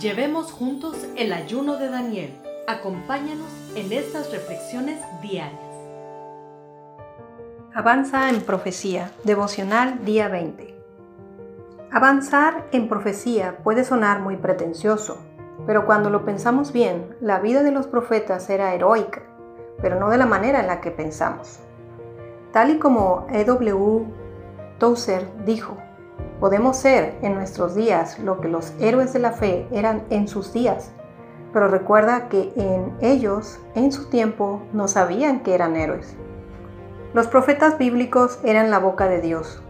Llevemos juntos el ayuno de Daniel. Acompáñanos en estas reflexiones diarias. Avanza en profecía, devocional día 20. Avanzar en profecía puede sonar muy pretencioso, pero cuando lo pensamos bien, la vida de los profetas era heroica, pero no de la manera en la que pensamos. Tal y como E.W. Tozer dijo, podemos ser en nuestros días lo que los héroes de la fe eran en sus días, pero recuerda que en ellos, en su tiempo, no sabían que eran héroes. Los profetas bíblicos eran la boca de Dios.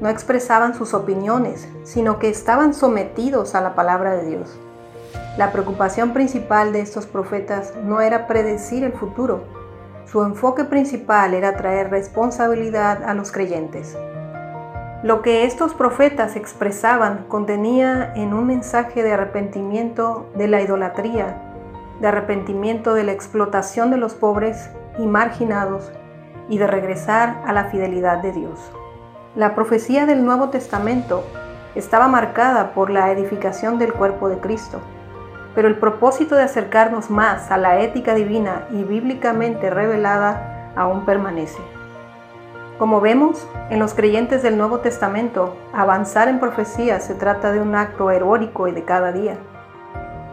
No expresaban sus opiniones, sino que estaban sometidos a la palabra de Dios. La preocupación principal de estos profetas no era predecir el futuro. Su enfoque principal era traer responsabilidad a los creyentes. Lo que estos profetas expresaban contenía en un mensaje de arrepentimiento de la idolatría, de arrepentimiento de la explotación de los pobres y marginados y de regresar a la fidelidad de Dios. La profecía del Nuevo Testamento estaba marcada por la edificación del cuerpo de Cristo pero el propósito de acercarnos más a la ética divina y bíblicamente revelada aún permanece. Como vemos, en los creyentes del Nuevo Testamento, avanzar en profecía se trata de un acto heroico y de cada día.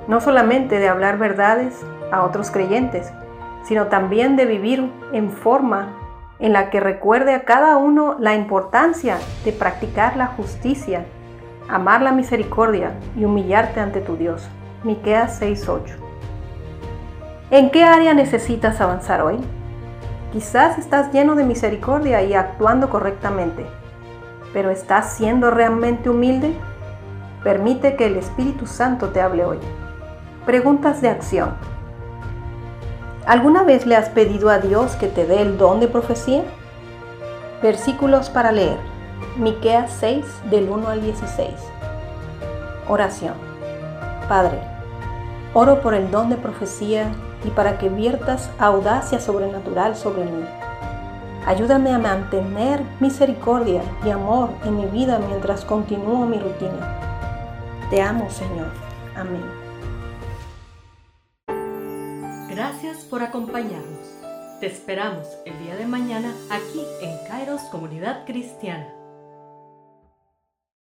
No solamente de hablar verdades a otros creyentes, sino también de vivir en forma en la que recuerde a cada uno la importancia de practicar la justicia, amar la misericordia y humillarte ante tu Dios. Miqueas 6:8. ¿En qué área necesitas avanzar hoy? Quizás estás lleno de misericordia y actuando correctamente, pero ¿estás siendo realmente humilde? Permite que el Espíritu Santo te hable hoy. Preguntas de acción. ¿Alguna vez le has pedido a Dios que te dé el don de profecía? Versículos para leer. Miqueas 6 del 1 al 16. Oración. Padre, Oro por el don de profecía y para que viertas audacia sobrenatural sobre mí. Ayúdame a mantener misericordia y amor en mi vida mientras continúo mi rutina. Te amo, Señor. Amén. Gracias por acompañarnos. Te esperamos el día de mañana aquí en Kairos Comunidad Cristiana.